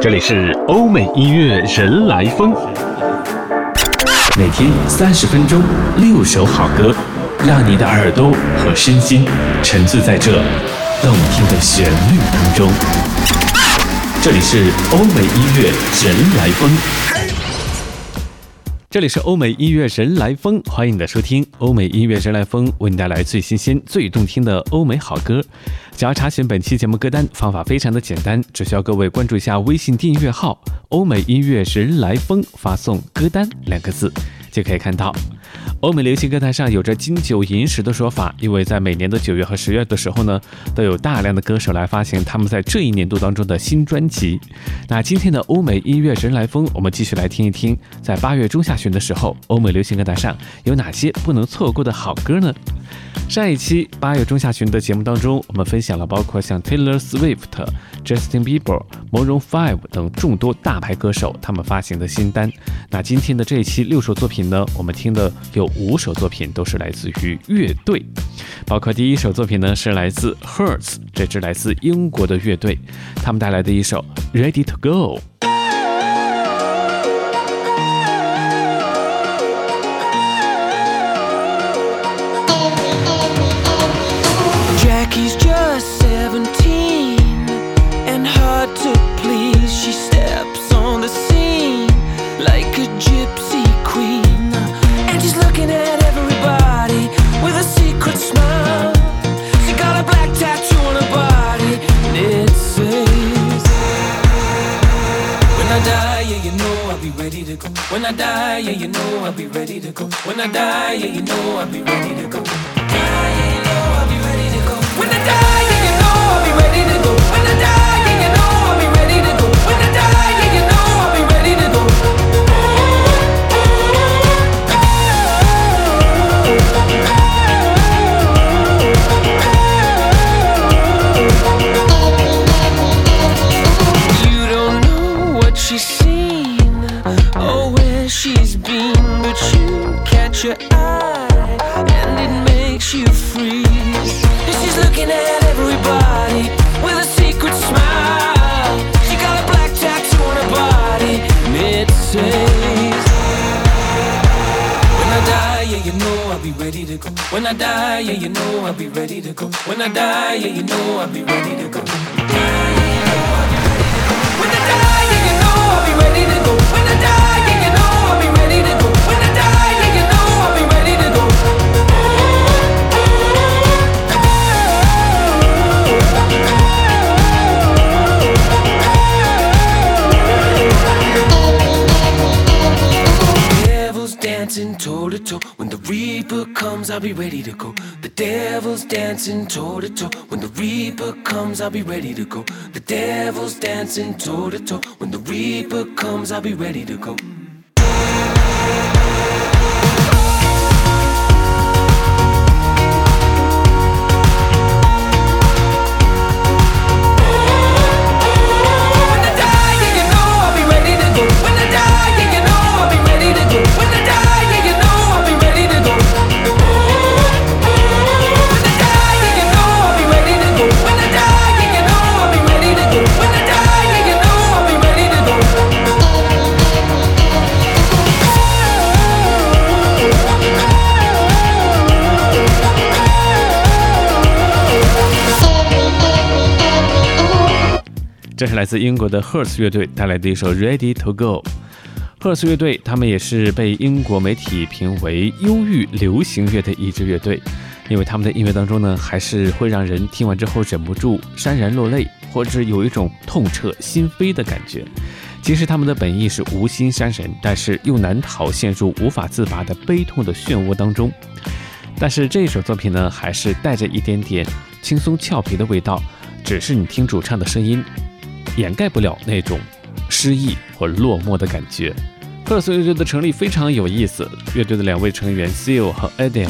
这里是欧美音乐人来疯，每天三十分钟，六首好歌，让你的耳朵和身心沉醉在这动听的旋律当中。这里是欧美音乐人来疯，这里是欧美音乐人来疯，欢迎你的收听。欧美音乐人来疯为你带来最新鲜、最动听的欧美好歌。想要查询本期节目歌单，方法非常的简单，只需要各位关注一下微信订阅号“欧美音乐人来疯”，发送“歌单”两个字，就可以看到。欧美流行歌坛上有着“金九银十”的说法，因为在每年的九月和十月的时候呢，都有大量的歌手来发行他们在这一年度当中的新专辑。那今天的欧美音乐人来疯，我们继续来听一听，在八月中下旬的时候，欧美流行歌坛上有哪些不能错过的好歌呢？上一期八月中下旬的节目当中，我们分享了包括像 Taylor Swift、Justin Bieber、Maroon Five 等众多大牌歌手他们发行的新单。那今天的这一期六首作品呢，我们听的有五首作品都是来自于乐队，包括第一首作品呢是来自 Hertz 这支来自英国的乐队，他们带来的一首 Ready to Go。When I die, yeah, you know I'll be ready to go. When I die, yeah, you know I'll be ready to go. I'll be ready to go. When I die, yeah, you know I'll be ready to go. When I die, yeah, you know I'll be ready to go. When I die, yeah, you know I'll be ready to go. Toe to toe. When the Reaper comes, I'll be ready to go. The devil's dancing toe to toe. When the Reaper comes, I'll be ready to go. The devil's dancing toe to toe. When the Reaper comes, I'll be ready to go. 来自英国的 Hertz 乐队带来的一首《Ready to Go》。Hertz 乐队，他们也是被英国媒体评为忧郁流行乐的一支乐队，因为他们的音乐当中呢，还是会让人听完之后忍不住潸然落泪，或者有一种痛彻心扉的感觉。其实他们的本意是无心伤人，但是又难逃陷入无法自拔的悲痛的漩涡当中。但是这一首作品呢，还是带着一点点轻松俏皮的味道，只是你听主唱的声音，掩盖不了那种失意或落寞的感觉。赫尔斯乐队的成立非常有意思，乐队的两位成员 Seal 和 Adam，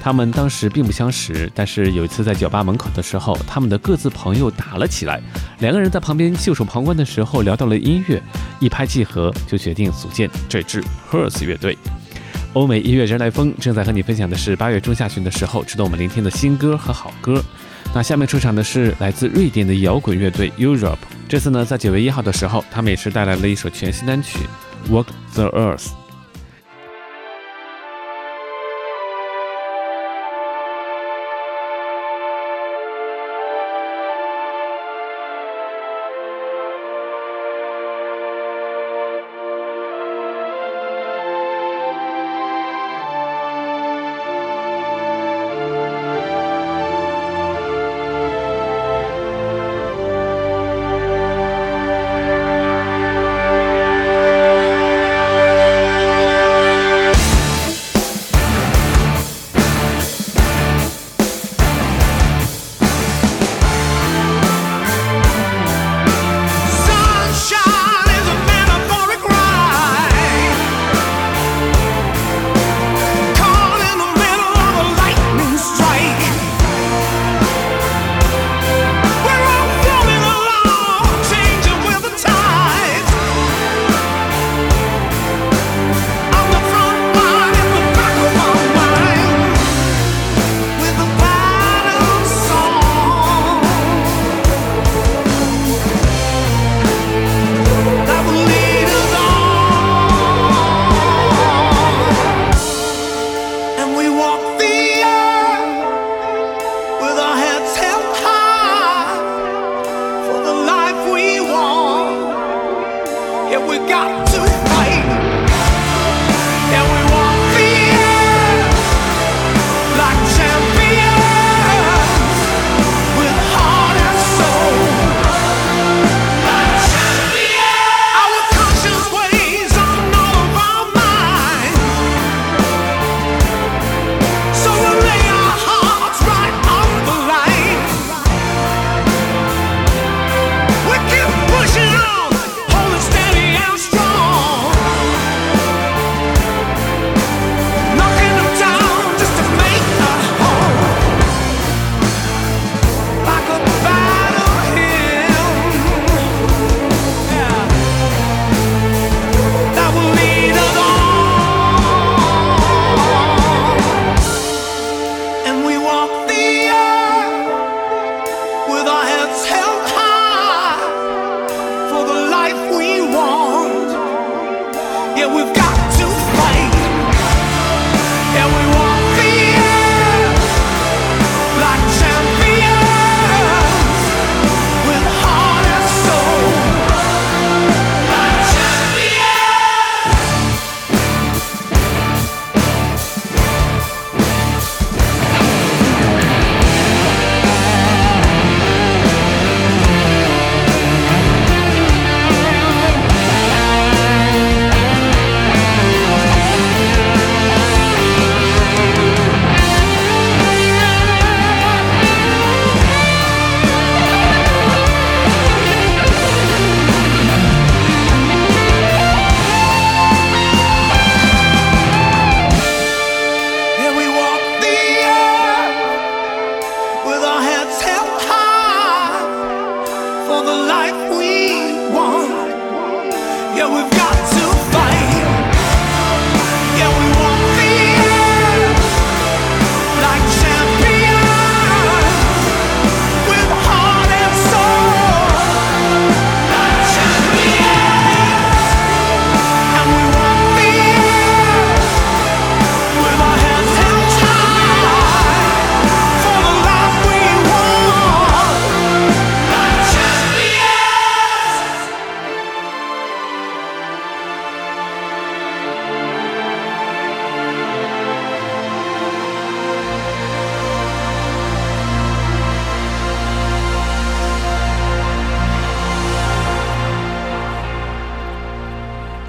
他们当时并不相识，但是有一次在酒吧门口的时候，他们的各自朋友打了起来，两个人在旁边袖手旁观的时候聊到了音乐，一拍即合，就决定组建这支赫尔斯乐队。欧美音乐人来疯正在和你分享的是八月中下旬的时候值得我们聆听的新歌和好歌。那下面出场的是来自瑞典的摇滚乐队 Europe。这次呢，在九月一号的时候，他们也是带来了一首全新单曲《Walk the Earth》。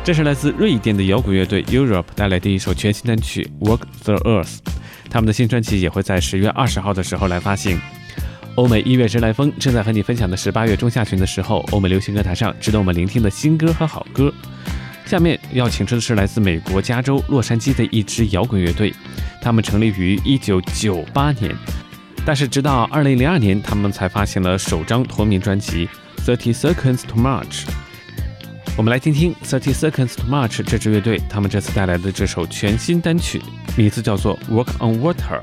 这是来自瑞典的摇滚乐队 Europe 带来的一首全新单曲《Walk the Earth》，他们的新专辑也会在十月二十号的时候来发行。欧美音乐人来风正在和你分享的是八月中下旬的时候，欧美流行歌坛上值得我们聆听的新歌和好歌。下面要请出的是来自美国加州洛杉矶的一支摇滚乐队，他们成立于一九九八年，但是直到二零零二年，他们才发行了首张同名专辑《Thirty Seconds to March》。我们来听听 Thirty Seconds to March 这支乐队，他们这次带来的这首全新单曲，名字叫做《Walk on Water》。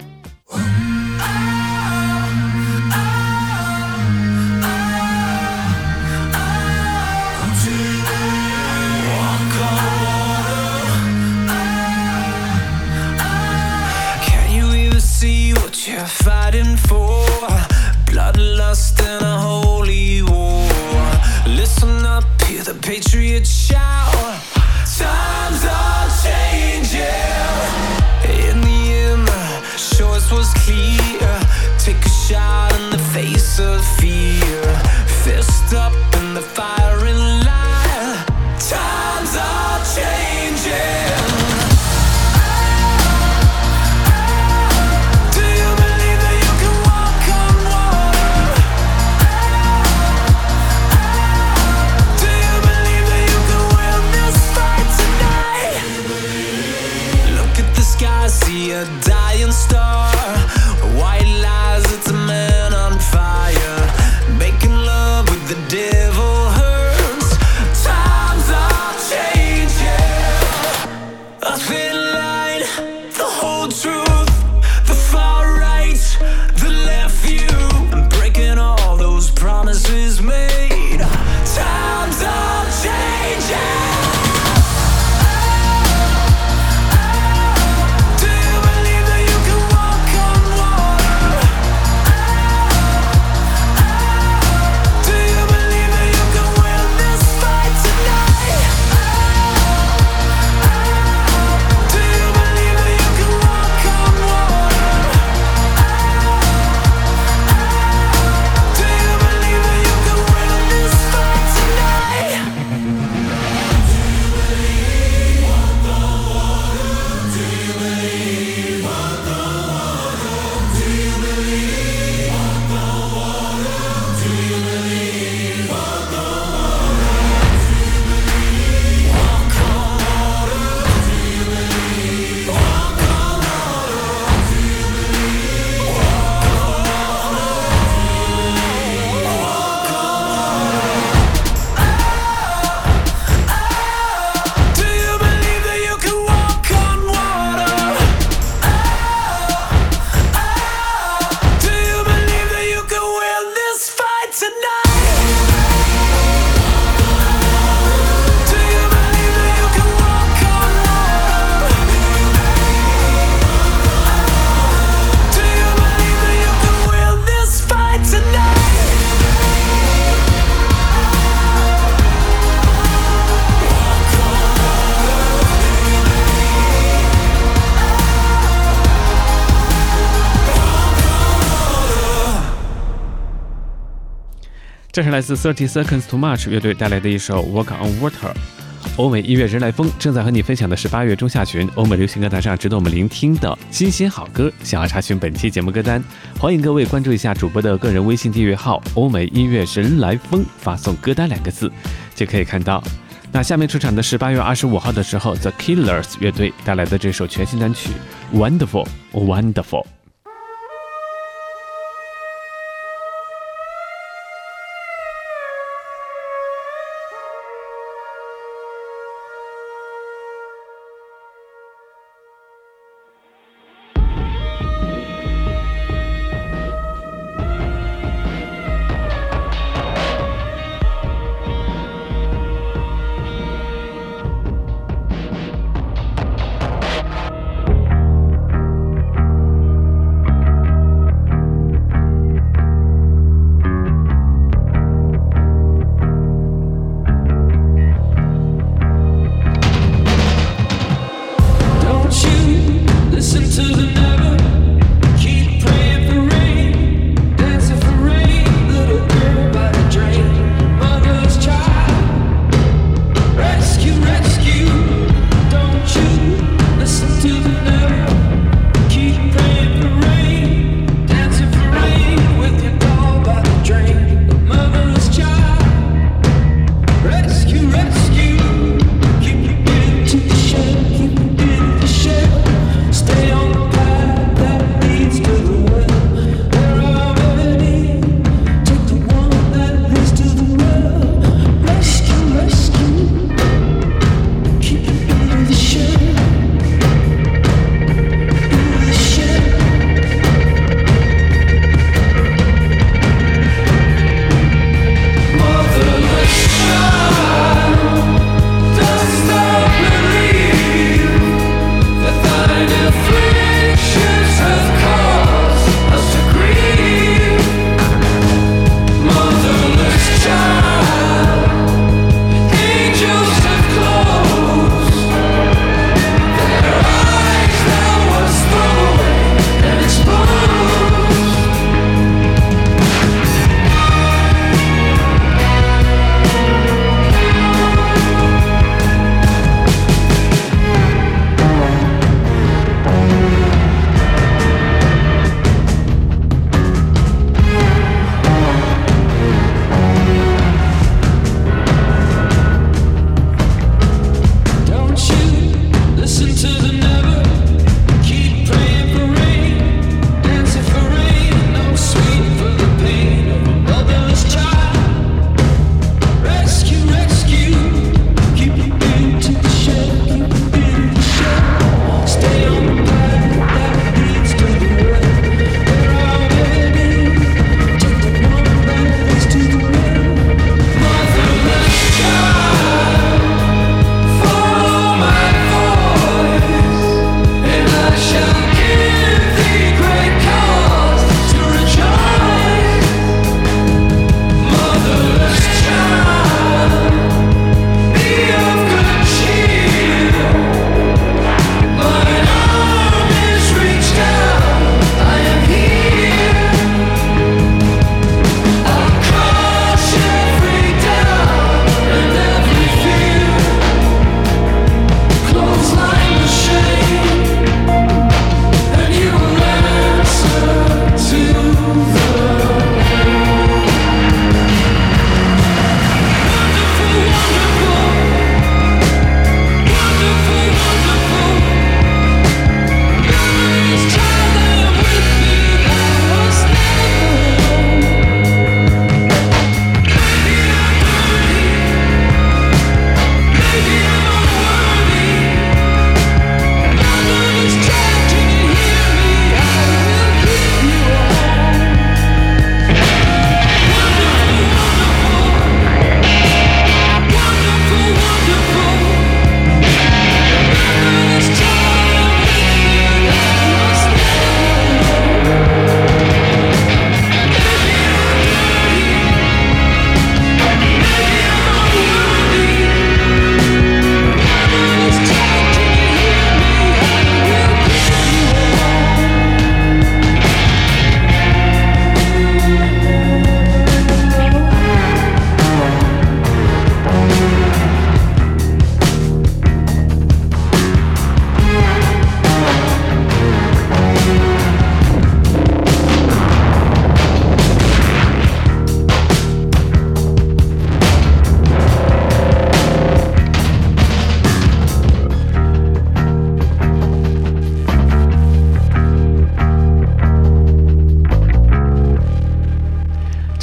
这是来自 Thirty Seconds to March 乐队带来的一首《Walk on Water》。欧美音乐人来风正在和你分享的是八月中下旬欧美流行歌坛上值得我们聆听的新鲜好歌。想要查询本期节目歌单，欢迎各位关注一下主播的个人微信订阅号“欧美音乐人来风”，发送“歌单”两个字就可以看到。那下面出场的是八月二十五号的时候，The Killers 乐队带来的这首全新单曲《Wonderful》。Wonderful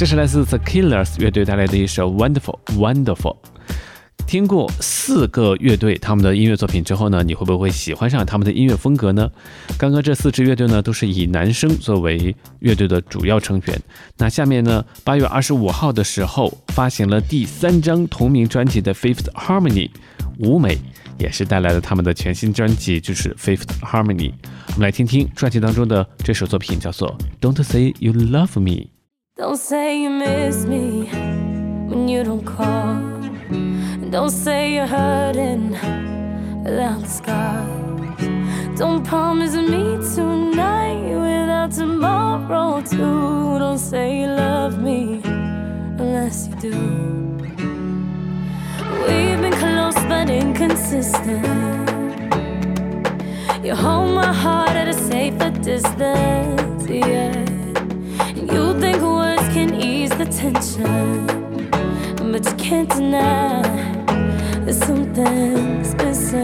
这是来自 The Killers 乐队带来的一首 Wonderful Wonderful。听过四个乐队他们的音乐作品之后呢，你会不会喜欢上他们的音乐风格呢？刚刚这四支乐队呢，都是以男生作为乐队的主要成员。那下面呢，八月二十五号的时候发行了第三张同名专辑的 Fifth Harmony，舞美也是带来了他们的全新专辑，就是 Fifth Harmony。我们来听听专辑当中的这首作品，叫做 Don't Say You Love Me。Don't say you miss me when you don't call. Don't say you're hurting without scars. Don't promise me tonight without tomorrow too. Don't say you love me unless you do. We've been close but inconsistent. You hold my heart at a safer distance, yeah. Tension, but you can't deny that something's missing.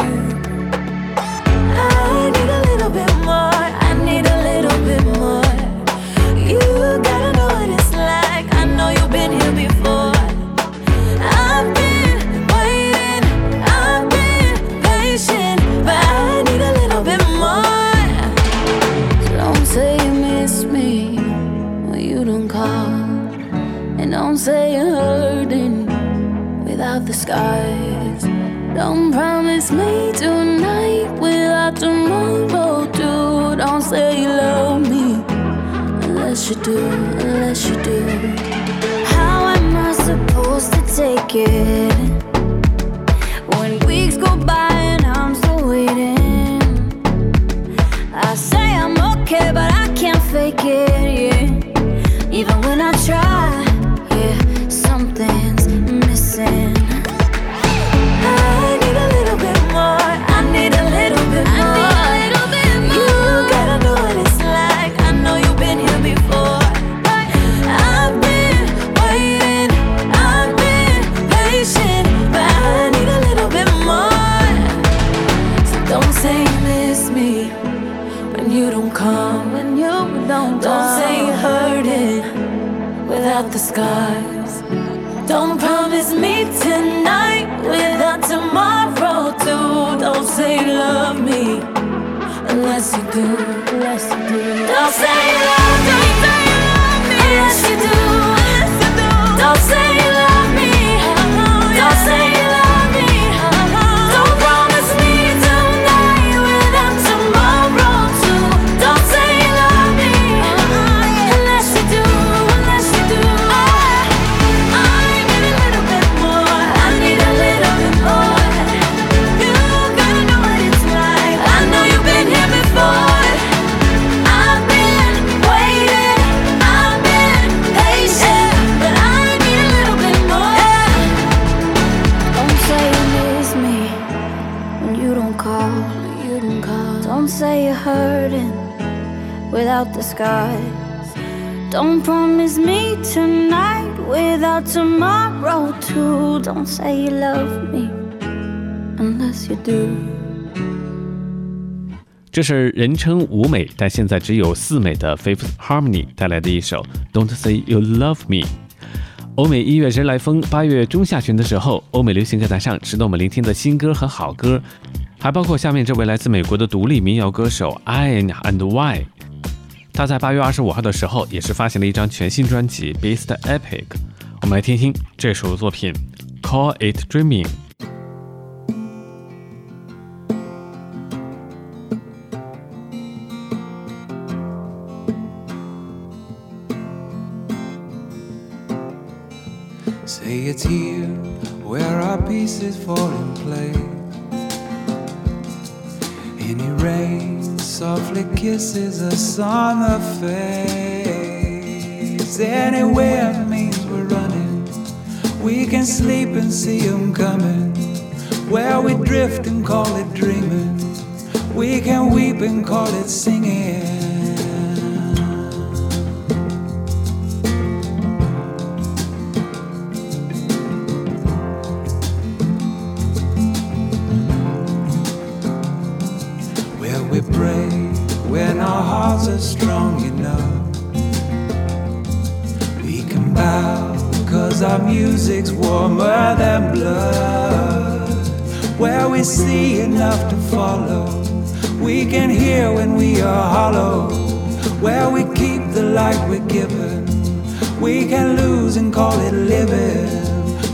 I need a little bit more. I need a little bit more. You gotta know what it's like. I know you've been here before. Say you're hurting without the skies. Don't promise me tonight without tomorrow, too. Don't say you love me unless you do, unless you do. How am I supposed to take it sky out the skies. Don't promise me tonight without tomorrow too. Don't say you love me unless you do. 这是人称五美，但现在只有四美的 Fifth Harmony 带来的一首 Don't Say You Love Me。欧美音乐人来疯，八月中下旬的时候，欧美流行歌坛上值得我们聆听的新歌和好歌，还包括下面这位来自美国的独立民谣歌手 Ian and Y。他在八月二十五号的时候，也是发行了一张全新专辑《Beast Epic》。我们来听听这首作品《Call It Dreaming》。Kisses us on the face. Anywhere means we're running. We can sleep and see 'em coming. Where we drift and call it dreaming. We can weep and call it singing. Music's warmer than blood. Where we see enough to follow. We can hear when we are hollow. Where we keep the light we're given. We can lose and call it living.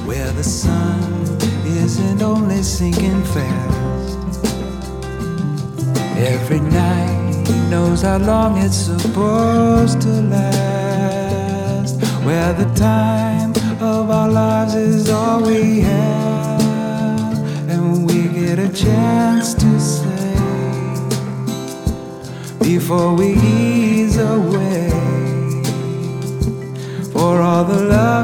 Where the sun isn't only sinking fast. Every night knows how long it's supposed to last. Where the time of our lives is all we have. And we get a chance to say before we ease away. For all the love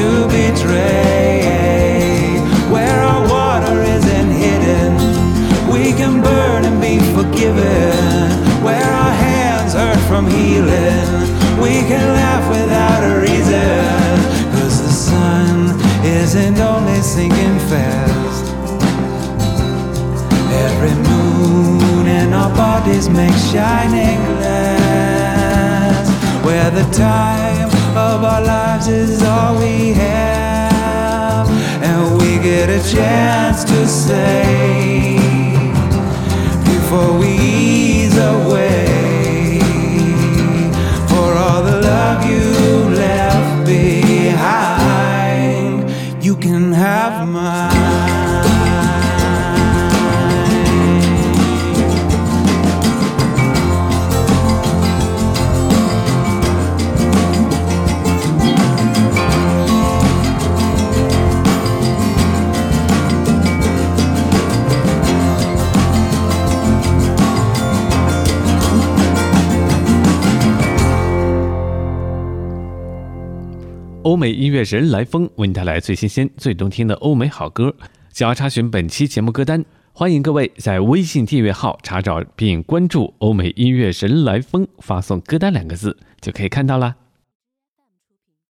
to betray. Where our water isn't hidden, we can burn and be forgiven. Where our hands hurt from healing, we can laugh without a reason. Cause the sun isn't only sinking fast. Every moon in our bodies makes shining glass. Where the time of our lives is we have, and we get a chance to say before we ease away. 美音乐人来风”为你带来最新鲜、最动听的欧美好歌。想要查询本期节目歌单，欢迎各位在微信订阅号查找并关注“欧美音乐人来风”，发送“歌单”两个字就可以看到啦。